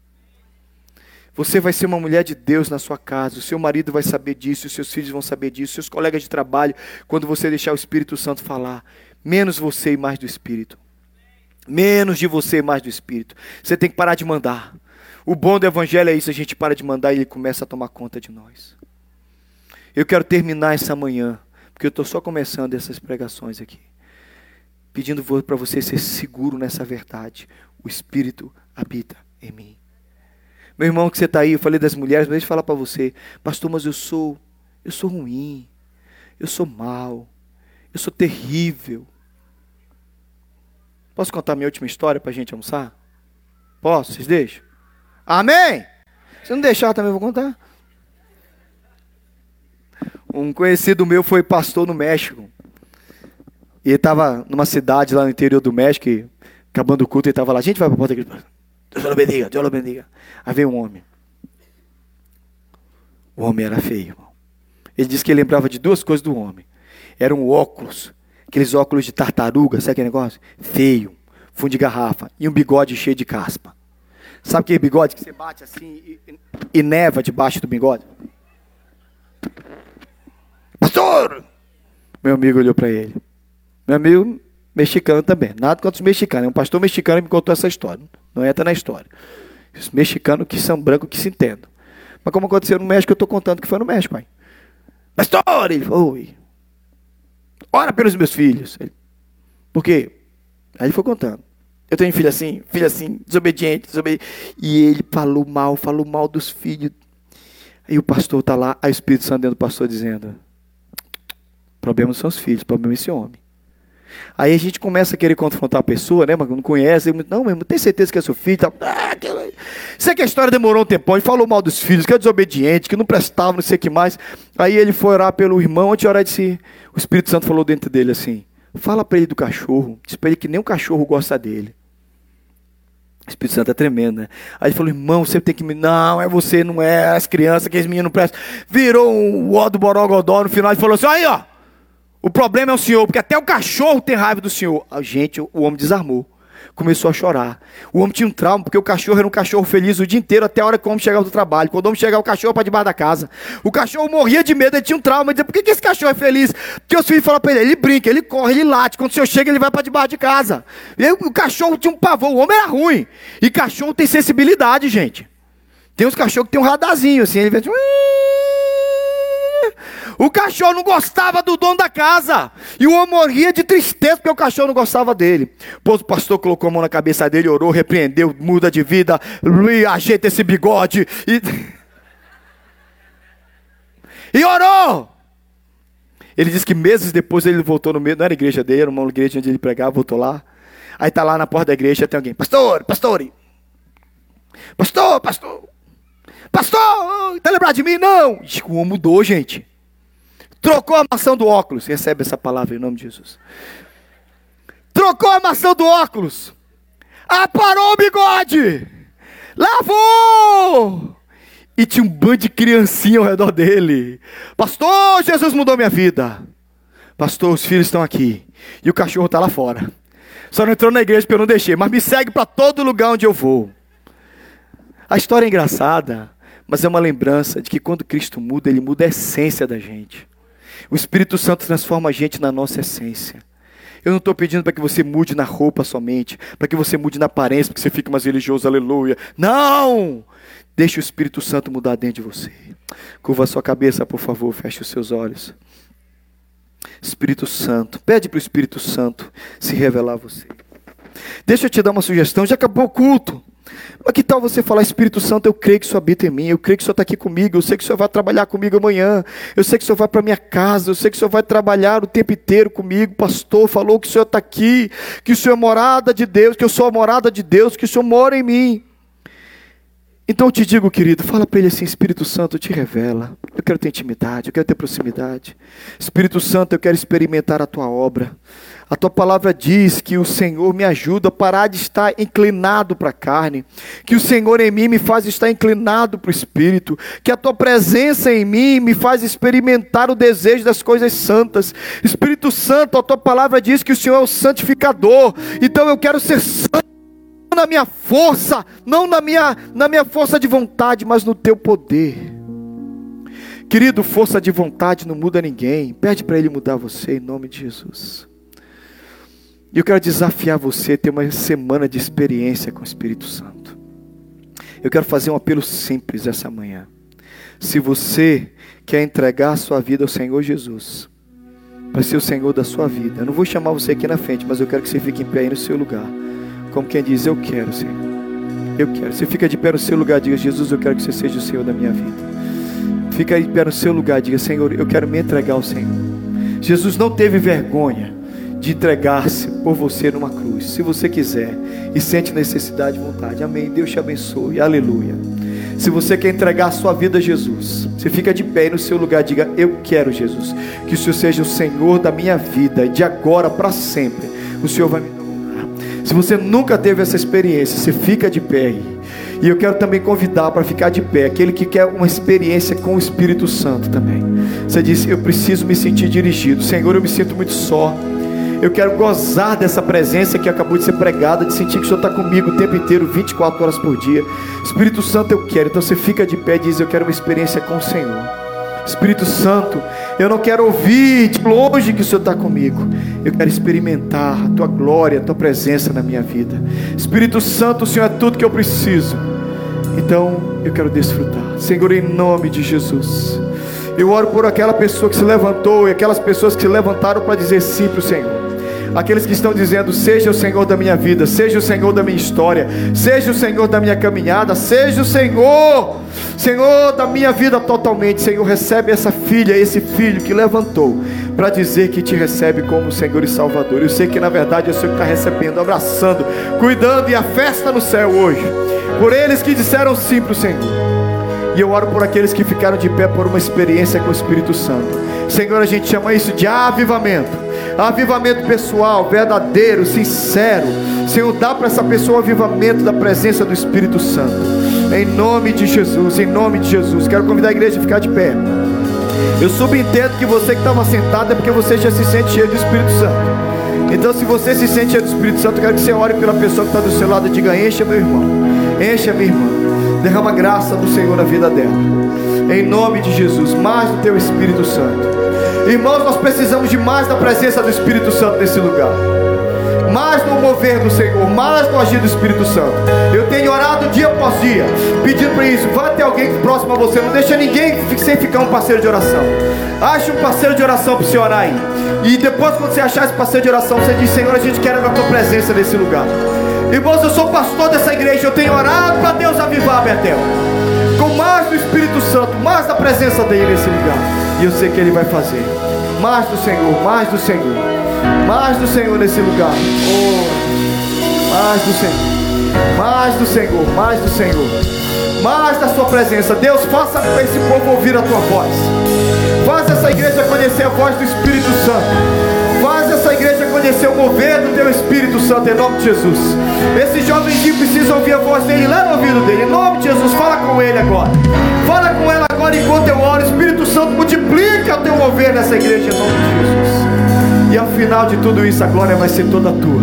Você vai ser uma mulher de Deus na sua casa, o seu marido vai saber disso, os seus filhos vão saber disso, seus colegas de trabalho, quando você deixar o Espírito Santo falar. Menos você e mais do Espírito. Menos de você, mais do Espírito. Você tem que parar de mandar. O bom do Evangelho é isso: a gente para de mandar e ele começa a tomar conta de nós. Eu quero terminar essa manhã, porque eu estou só começando essas pregações aqui, pedindo para você ser seguro nessa verdade. O Espírito habita em mim. Meu irmão que você está aí, eu falei das mulheres, mas deixa eu falar para você, pastor, mas eu sou, eu sou ruim, eu sou mal, eu sou terrível. Posso contar minha última história para a gente almoçar? Posso? Vocês deixam? Amém? Se não deixar, também vou contar. Um conhecido meu foi pastor no México. E ele estava numa cidade lá no interior do México, e, acabando o culto, ele estava lá. A gente vai para a porta aqui. Deus o bendiga, Deus o bendiga. Aí veio um homem. O homem era feio, irmão. Ele disse que ele lembrava de duas coisas do homem. Eram óculos Aqueles óculos de tartaruga, sabe aquele negócio? Feio, fundo de garrafa. E um bigode cheio de caspa. Sabe aquele bigode que você bate assim e, e neva debaixo do bigode? Pastor! Meu amigo olhou para ele. Meu amigo mexicano também. Nada contra os mexicanos. Um pastor mexicano me contou essa história. Não entra na história. Os mexicanos que são brancos que se entendam. Mas como aconteceu no México, eu estou contando que foi no México, pai. Pastor! Ele falou, oi. Ora pelos meus filhos. Por quê? Aí ele foi contando. Eu tenho filho assim, filho assim, desobediente, desobediente. E ele falou mal, falou mal dos filhos. Aí o pastor está lá, a Espírito Santo dentro do pastor dizendo: o problema são os filhos, problema é esse homem. Aí a gente começa a querer confrontar a pessoa, né? Mas não conhece. Não, mesmo, tem certeza que é seu filho. Tá... Ah, que... Sei que a história demorou um tempão. Ele falou mal dos filhos, que é desobediente, que não prestava, não sei o que mais. Aí ele foi orar pelo irmão, antes de orar, disse, o Espírito Santo falou dentro dele assim: fala para ele do cachorro, diz para ele que nem o cachorro gosta dele. O Espírito Santo é tremendo, né? Aí ele falou, irmão, você tem que me. Não, é você, não é as crianças, que as meninas não prestam. Virou um ó do Borogodó no final e falou assim: aí, ó. O problema é o senhor, porque até o cachorro tem raiva do senhor. A gente, o homem desarmou. começou a chorar. O homem tinha um trauma, porque o cachorro era um cachorro feliz o dia inteiro, até a hora que o homem chegava do trabalho. Quando o homem chegava, o cachorro para debaixo da casa. O cachorro morria de medo, ele tinha um trauma. Ele dizia, por que, que esse cachorro é feliz? Porque os filhos falam para ele, ele brinca, ele corre, ele late. Quando o senhor chega, ele vai para debaixo de casa. E o cachorro tinha um pavor, o homem era ruim. E cachorro tem sensibilidade, gente. Tem uns cachorros que tem um radarzinho, assim, ele assim... O cachorro não gostava do dono da casa. E o homem morria de tristeza porque o cachorro não gostava dele. Pois o pastor colocou a mão na cabeça dele, orou, repreendeu, muda de vida, ajeita esse bigode. E, e orou. Ele disse que meses depois ele voltou no meio, não era a igreja dele, era uma igreja onde ele pregava, voltou lá. Aí está lá na porta da igreja, tem alguém, pastor, pastor, pastor, pastor, pastor, está lembrado de mim? Não. O homem mudou, gente. Trocou a maçã do óculos. Recebe essa palavra em nome de Jesus. Trocou a maçã do óculos. Aparou o bigode. Lavou. E tinha um bando de criancinha ao redor dele. Pastor, Jesus mudou minha vida. Pastor, os filhos estão aqui. E o cachorro está lá fora. Só não entrou na igreja porque eu não deixei. Mas me segue para todo lugar onde eu vou. A história é engraçada, mas é uma lembrança de que quando Cristo muda, Ele muda a essência da gente. O Espírito Santo transforma a gente na nossa essência. Eu não estou pedindo para que você mude na roupa somente, para que você mude na aparência, porque você fica mais religioso, aleluia. Não! Deixe o Espírito Santo mudar dentro de você. Curva a sua cabeça, por favor, feche os seus olhos. Espírito Santo, pede para o Espírito Santo se revelar a você. Deixa eu te dar uma sugestão, já acabou o culto. Mas que tal você falar, Espírito Santo, eu creio que o Senhor habita em mim, eu creio que o Senhor está aqui comigo, eu sei que o Senhor vai trabalhar comigo amanhã, eu sei que o Senhor vai para minha casa, eu sei que o Senhor vai trabalhar o tempo inteiro comigo, pastor falou que o Senhor está aqui, que o Senhor é morada de Deus, que eu sou a morada de Deus, que o Senhor mora em mim. Então eu te digo, querido, fala para ele assim: Espírito Santo, te revela. Eu quero ter intimidade, eu quero ter proximidade. Espírito Santo, eu quero experimentar a tua obra. A tua palavra diz que o Senhor me ajuda a parar de estar inclinado para a carne, que o Senhor em mim me faz estar inclinado para o espírito, que a tua presença em mim me faz experimentar o desejo das coisas santas. Espírito Santo, a tua palavra diz que o Senhor é o santificador, então eu quero ser santo na minha força, não na minha, na minha força de vontade, mas no teu poder. Querido, força de vontade não muda ninguém. Pede para Ele mudar você em nome de Jesus. E eu quero desafiar você a ter uma semana de experiência com o Espírito Santo. Eu quero fazer um apelo simples essa manhã. Se você quer entregar a sua vida ao Senhor Jesus, para ser o Senhor da sua vida, eu não vou chamar você aqui na frente, mas eu quero que você fique em pé aí no seu lugar. Como quem diz, eu quero, Senhor. Eu quero. Você fica de pé no seu lugar, diga, Jesus, eu quero que você seja o Senhor da minha vida. Fica de pé no seu lugar, diga, Senhor, eu quero me entregar ao Senhor. Jesus não teve vergonha de entregar-se por você numa cruz, se você quiser e sente necessidade e vontade. Amém. Deus te abençoe. Aleluia. Se você quer entregar a sua vida a Jesus, você fica de pé no seu lugar, diga: Eu quero, Jesus, que o Senhor seja o Senhor da minha vida, de agora para sempre. O Senhor vai me. Se você nunca teve essa experiência, você fica de pé aí. E eu quero também convidar para ficar de pé aquele que quer uma experiência com o Espírito Santo também. Você disse: Eu preciso me sentir dirigido. Senhor, eu me sinto muito só. Eu quero gozar dessa presença que acabou de ser pregada, de sentir que o Senhor está comigo o tempo inteiro, 24 horas por dia. Espírito Santo, eu quero. Então você fica de pé e diz: Eu quero uma experiência com o Senhor. Espírito Santo, eu não quero ouvir de longe que o Senhor está comigo. Eu quero experimentar a tua glória, a tua presença na minha vida. Espírito Santo, o Senhor é tudo que eu preciso. Então eu quero desfrutar. Senhor, em nome de Jesus. Eu oro por aquela pessoa que se levantou e aquelas pessoas que se levantaram para dizer sim para o Senhor aqueles que estão dizendo: Seja o Senhor da minha vida, seja o Senhor da minha história, seja o Senhor da minha caminhada, seja o Senhor, Senhor da minha vida totalmente. Senhor, recebe essa filha, esse filho que levantou para dizer que te recebe como Senhor e Salvador. Eu sei que na verdade é o Senhor que está recebendo, abraçando, cuidando e a festa no céu hoje, por eles que disseram sim para o Senhor. E eu oro por aqueles que ficaram de pé por uma experiência com o Espírito Santo. Senhor, a gente chama isso de avivamento avivamento pessoal, verdadeiro, sincero. Senhor, dá para essa pessoa um avivamento da presença do Espírito Santo. Em nome de Jesus, em nome de Jesus. Quero convidar a igreja a ficar de pé. Eu subentendo que você que estava sentado é porque você já se sente cheio do Espírito Santo. Então, se você se sente cheio do Espírito Santo, quero que você ore pela pessoa que está do seu lado e diga: Encha meu irmão, encha minha irmã, derrama graça do Senhor na vida dela, em nome de Jesus, mais do teu Espírito Santo. Irmãos, nós precisamos de mais da presença do Espírito Santo nesse lugar mais no mover do Senhor, mais no agir do Espírito Santo. Eu tenho orado dia após dia, pedindo para isso. Vai ter alguém próximo a você, não deixa ninguém sem ficar um parceiro de oração. Ache um parceiro de oração para você orar aí. E depois, quando você achar esse parceiro de oração, você diz: Senhor, a gente quer a tua presença nesse lugar. Irmãos, eu sou pastor dessa igreja, eu tenho orado para Deus avivar Betel. Com mais do Espírito Santo, mais da presença dele nesse lugar. E eu sei que ele vai fazer. Mais do Senhor, mais do Senhor. Mais do Senhor nesse lugar. Oh, mais do Senhor. Mais do Senhor, mais do Senhor. Mais da sua presença. Deus, faça esse povo ouvir a tua voz. Faz essa igreja conhecer a voz do Espírito Santo. Igreja conhecer o mover do teu Espírito Santo em nome de Jesus. Esse aqui precisa ouvir a voz dele lá no ouvido dele. Em nome de Jesus, fala com ele agora. Fala com ela agora enquanto eu oro. Espírito Santo, multiplica o teu mover nessa igreja em nome de Jesus. E ao final de tudo isso, a glória vai ser toda tua.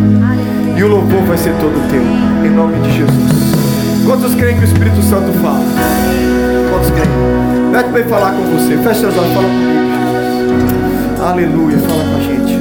E o louvor vai ser todo teu. Em nome de Jesus. Quantos creem que o Espírito Santo fala? Quantos creem? Pede para ele falar com você. Feche seus olhos, fala comigo. Aleluia, fala com a gente.